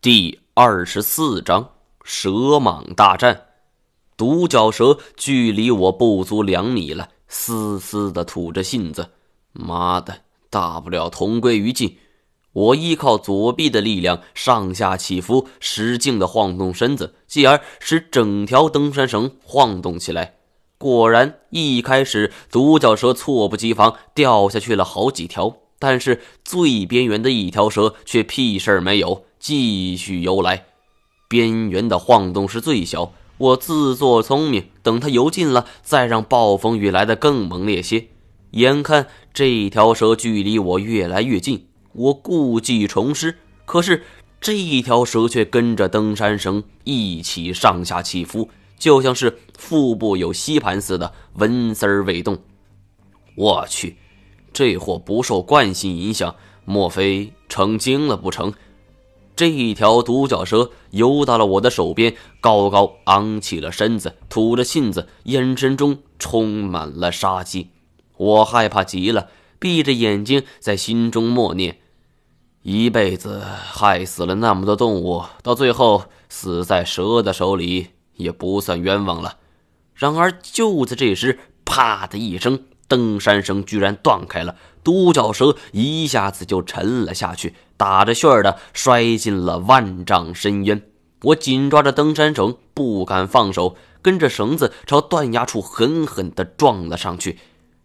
第二十四章蛇蟒大战。独角蛇距离我不足两米了，嘶嘶的吐着信子。妈的，大不了同归于尽。我依靠左臂的力量上下起伏，使劲的晃动身子，继而使整条登山绳晃动起来。果然，一开始独角蛇猝不及防掉下去了好几条，但是最边缘的一条蛇却屁事儿没有。继续游来，边缘的晃动是最小。我自作聪明，等它游近了，再让暴风雨来得更猛烈些。眼看这条蛇距离我越来越近，我故技重施，可是这一条蛇却跟着登山绳一起上下起伏，就像是腹部有吸盘似的，纹丝儿未动。我去，这货不受惯性影响，莫非成精了不成？这一条独角蛇游到了我的手边，高高昂起了身子，吐着信子，眼神中充满了杀机。我害怕极了，闭着眼睛在心中默念：一辈子害死了那么多动物，到最后死在蛇的手里也不算冤枉了。然而就在这时，啪的一声，登山绳居然断开了，独角蛇一下子就沉了下去。打着旋儿的摔进了万丈深渊，我紧抓着登山绳，不敢放手，跟着绳子朝断崖处狠狠地撞了上去。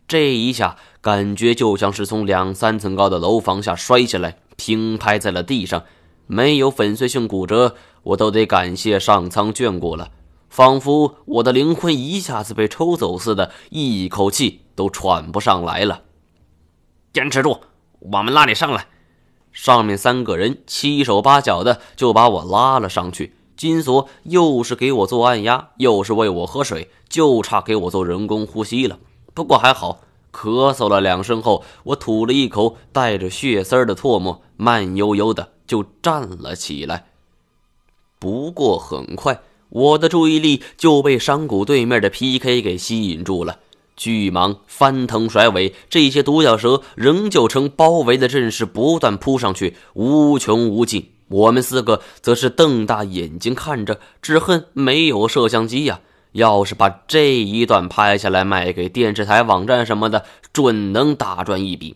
这一下感觉就像是从两三层高的楼房下摔下来，平拍在了地上，没有粉碎性骨折，我都得感谢上苍眷顾了。仿佛我的灵魂一下子被抽走似的，一口气都喘不上来了。坚持住，我们拉你上来。上面三个人七手八脚的就把我拉了上去，金锁又是给我做按压，又是喂我喝水，就差给我做人工呼吸了。不过还好，咳嗽了两声后，我吐了一口带着血丝的唾沫，慢悠悠的就站了起来。不过很快，我的注意力就被山谷对面的 PK 给吸引住了。巨蟒翻腾甩尾，这些独角蛇仍旧呈包围的阵势不断扑上去，无穷无尽。我们四个则是瞪大眼睛看着，只恨没有摄像机呀！要是把这一段拍下来卖给电视台、网站什么的，准能大赚一笔。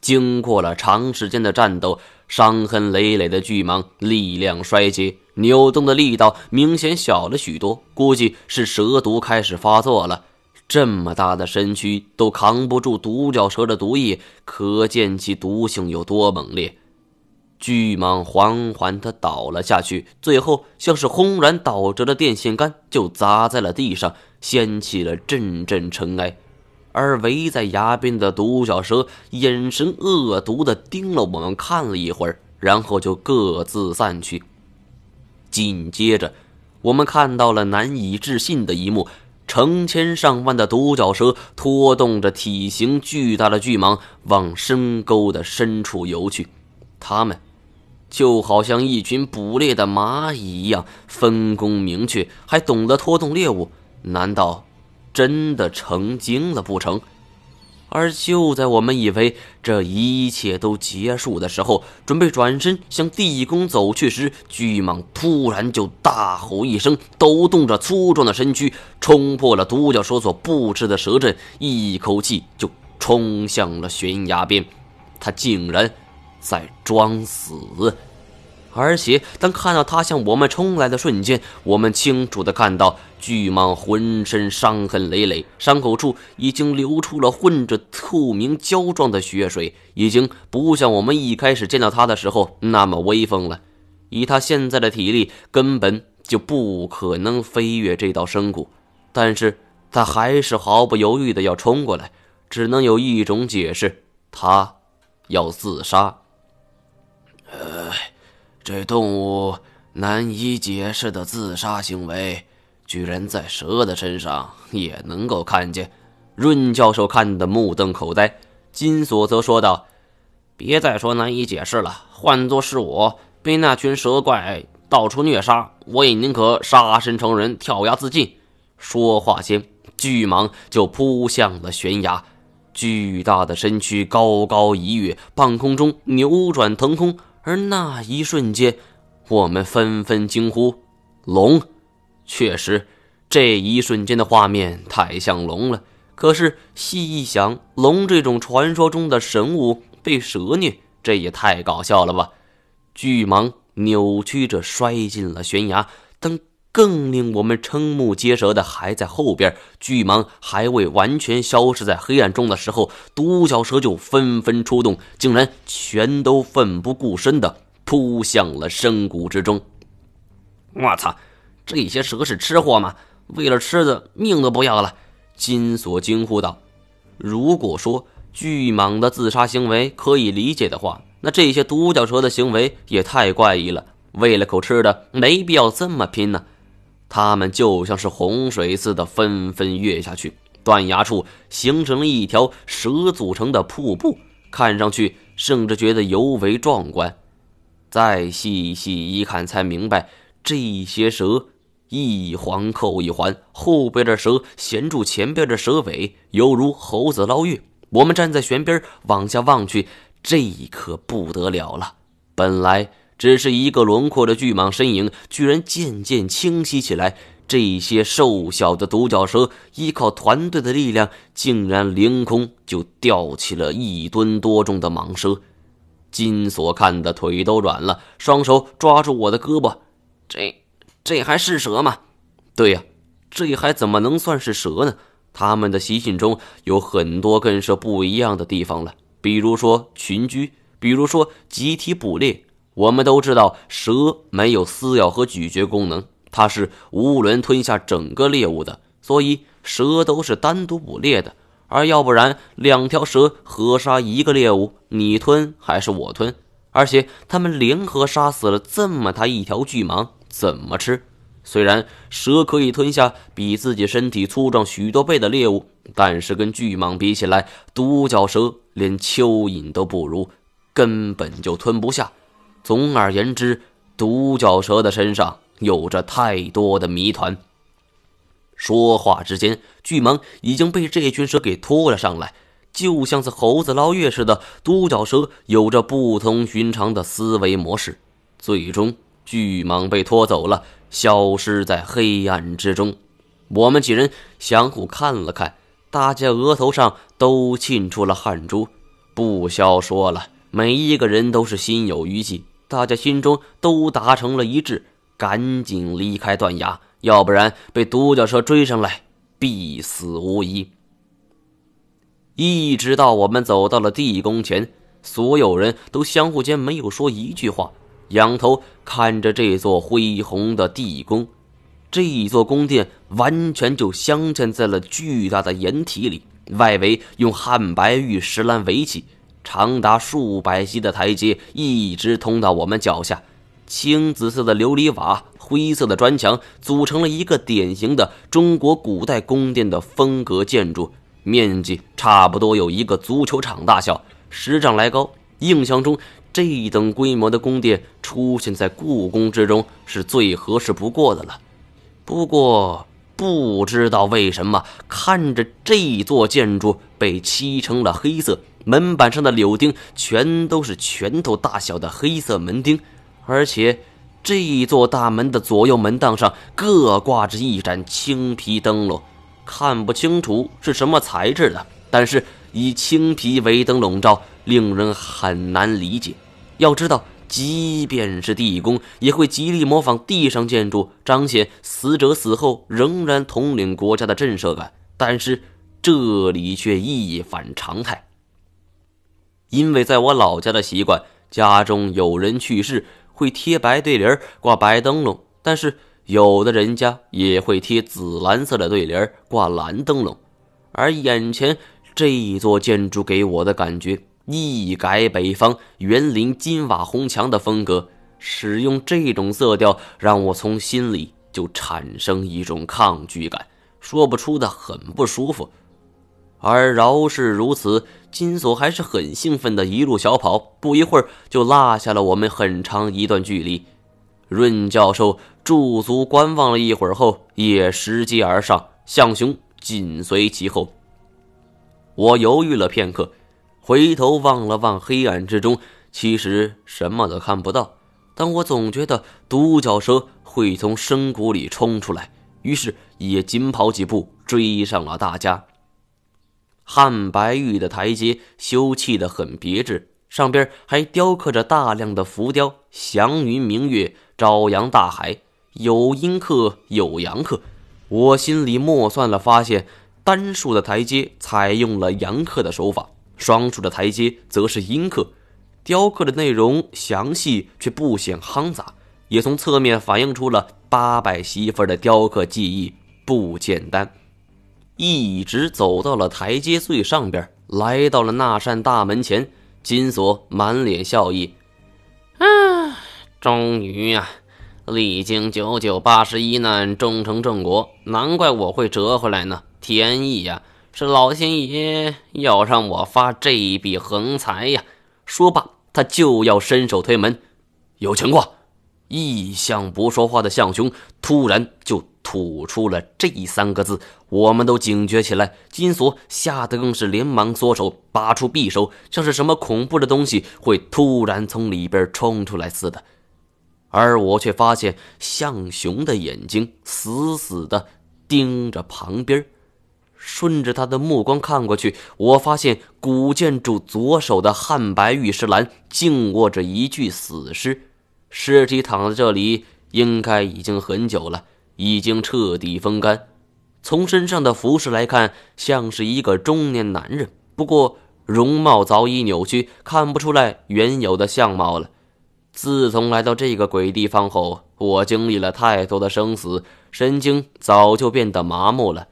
经过了长时间的战斗，伤痕累累的巨蟒力量衰竭，扭动的力道明显小了许多，估计是蛇毒开始发作了。这么大的身躯都扛不住独角蛇的毒液，可见其毒性有多猛烈。巨蟒缓缓地倒了下去，最后像是轰然倒折的电线杆，就砸在了地上，掀起了阵阵尘埃。而围在崖边的独角蛇眼神恶毒地盯了我们看了一会儿，然后就各自散去。紧接着，我们看到了难以置信的一幕。成千上万的独角蛇拖动着体型巨大的巨蟒往深沟的深处游去，它们就好像一群捕猎的蚂蚁一样，分工明确，还懂得拖动猎物。难道真的成精了不成？而就在我们以为这一切都结束的时候，准备转身向地宫走去时，巨蟒突然就大吼一声，抖动着粗壮的身躯，冲破了独角兽所布置的蛇阵，一口气就冲向了悬崖边。他竟然在装死！而且，当看到他向我们冲来的瞬间，我们清楚的看到巨蟒浑身伤痕累累，伤口处已经流出了混着透明胶状的血水，已经不像我们一开始见到他的时候那么威风了。以他现在的体力，根本就不可能飞越这道深谷，但是他还是毫不犹豫的要冲过来，只能有一种解释：他要自杀。呃。这动物难以解释的自杀行为，居然在蛇的身上也能够看见。润教授看得目瞪口呆，金锁则说道：“别再说难以解释了，换作是我被那群蛇怪到处虐杀，我也宁可杀身成仁，跳崖自尽。”说话间，巨蟒就扑向了悬崖，巨大的身躯高高一跃，半空中扭转腾空。而那一瞬间，我们纷纷惊呼：“龙！”确实，这一瞬间的画面太像龙了。可是细一想，龙这种传说中的神物被蛇虐，这也太搞笑了吧！巨蟒扭曲着摔进了悬崖，但更令我们瞠目结舌的还在后边。巨蟒还未完全消失在黑暗中的时候，独角蛇就纷纷出动，竟然全都奋不顾身的扑向了深谷之中。我操！这些蛇是吃货吗？为了吃的命都不要了！金锁惊呼道：“如果说巨蟒的自杀行为可以理解的话，那这些独角蛇的行为也太怪异了。为了口吃的，没必要这么拼呢。它们就像是洪水似的纷纷跃下去，断崖处形成了一条蛇组成的瀑布，看上去甚至觉得尤为壮观。再细细一看，才明白这些蛇。”一环扣一环，后边的蛇衔住前边的蛇尾，犹如猴子捞月。我们站在悬边往下望去，这可不得了了。本来只是一个轮廓的巨蟒身影，居然渐渐清晰起来。这些瘦小的独角蛇依靠团队的力量，竟然凌空就吊起了一吨多重的蟒蛇。金锁看的腿都软了，双手抓住我的胳膊，这。这还是蛇吗？对呀，这还怎么能算是蛇呢？它们的习性中有很多跟蛇不一样的地方了，比如说群居，比如说集体捕猎。我们都知道，蛇没有撕咬和咀嚼功能，它是无轮吞下整个猎物的，所以蛇都是单独捕猎的。而要不然，两条蛇合杀一个猎物，你吞还是我吞？而且他们联合杀死了这么大一条巨蟒。怎么吃？虽然蛇可以吞下比自己身体粗壮许多倍的猎物，但是跟巨蟒比起来，独角蛇连蚯蚓都不如，根本就吞不下。总而言之，独角蛇的身上有着太多的谜团。说话之间，巨蟒已经被这群蛇给拖了上来，就像是猴子捞月似的。独角蛇有着不同寻常的思维模式，最终。巨蟒被拖走了，消失在黑暗之中。我们几人相互看了看，大家额头上都沁出了汗珠。不消说了，每一个人都是心有余悸，大家心中都达成了一致：赶紧离开断崖，要不然被独角兽追上来，必死无疑。一直到我们走到了地宫前，所有人都相互间没有说一句话。仰头看着这座恢宏的地宫，这一座宫殿完全就镶嵌在了巨大的岩体里，外围用汉白玉石栏围起，长达数百级的台阶一直通到我们脚下。青紫色的琉璃瓦，灰色的砖墙，组成了一个典型的中国古代宫殿的风格建筑，面积差不多有一个足球场大小，十丈来高。印象中。这等规模的宫殿出现在故宫之中是最合适不过的了。不过不知道为什么，看着这座建筑被漆成了黑色，门板上的柳钉全都是拳头大小的黑色门钉，而且这座大门的左右门档上各挂着一盏青皮灯笼，看不清楚是什么材质的，但是以青皮为灯笼罩，令人很难理解。要知道，即便是地宫，也会极力模仿地上建筑，彰显死者死后仍然统领国家的震慑感。但是这里却一反常态，因为在我老家的习惯，家中有人去世会贴白对联、挂白灯笼，但是有的人家也会贴紫蓝色的对联、挂蓝灯笼。而眼前这一座建筑给我的感觉。一改北方园林金瓦红墙的风格，使用这种色调，让我从心里就产生一种抗拒感，说不出的很不舒服。而饶是如此，金锁还是很兴奋的一路小跑，不一会儿就落下了我们很长一段距离。润教授驻足观望了一会儿后，也拾级而上，向雄紧随其后。我犹豫了片刻。回头望了望黑暗之中，其实什么都看不到。但我总觉得独角蛇会从深谷里冲出来，于是也紧跑几步追上了大家。汉白玉的台阶修砌得很别致，上边还雕刻着大量的浮雕，祥云明月，朝阳大海，有阴刻有阳刻。我心里默算了，发现单数的台阶采用了阳刻的手法，双数的台阶则是阴刻。雕刻的内容详细却不显夯杂，也从侧面反映出了八百媳妇的雕刻技艺不简单。一直走到了台阶最上边，来到了那扇大门前。金锁满脸笑意：“啊，终于呀，历经九九八十一难，终成正果，难怪我会折回来呢。天意呀，是老天爷要让我发这一笔横财呀！”说罢，他就要伸手推门。有情况！一向不说话的向兄突然就。吐出了这三个字，我们都警觉起来。金锁吓得更是连忙缩手，拔出匕首，像是什么恐怖的东西会突然从里边冲出来似的。而我却发现向雄的眼睛死死地盯着旁边，顺着他的目光看过去，我发现古建筑左手的汉白玉石栏静卧着一具死尸，尸体躺在这里应该已经很久了。已经彻底风干，从身上的服饰来看，像是一个中年男人。不过容貌早已扭曲，看不出来原有的相貌了。自从来到这个鬼地方后，我经历了太多的生死，神经早就变得麻木了。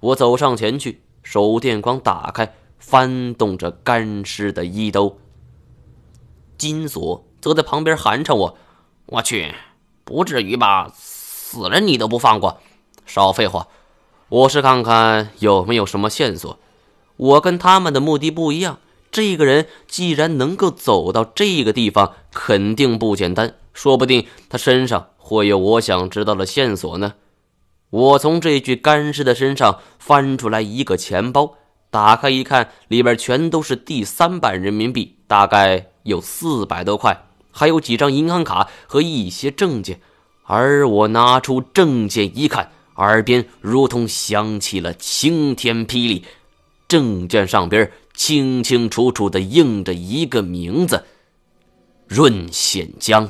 我走上前去，手电光打开，翻动着干尸的衣兜。金锁则在旁边寒碜我：“我去，不至于吧？”死了你都不放过，少废话！我是看看有没有什么线索。我跟他们的目的不一样。这个人既然能够走到这个地方，肯定不简单。说不定他身上会有我想知道的线索呢。我从这具干尸的身上翻出来一个钱包，打开一看，里边全都是第三版人民币，大概有四百多块，还有几张银行卡和一些证件。而我拿出证件一看，耳边如同响起了晴天霹雳。证件上边清清楚楚的印着一个名字：润显江。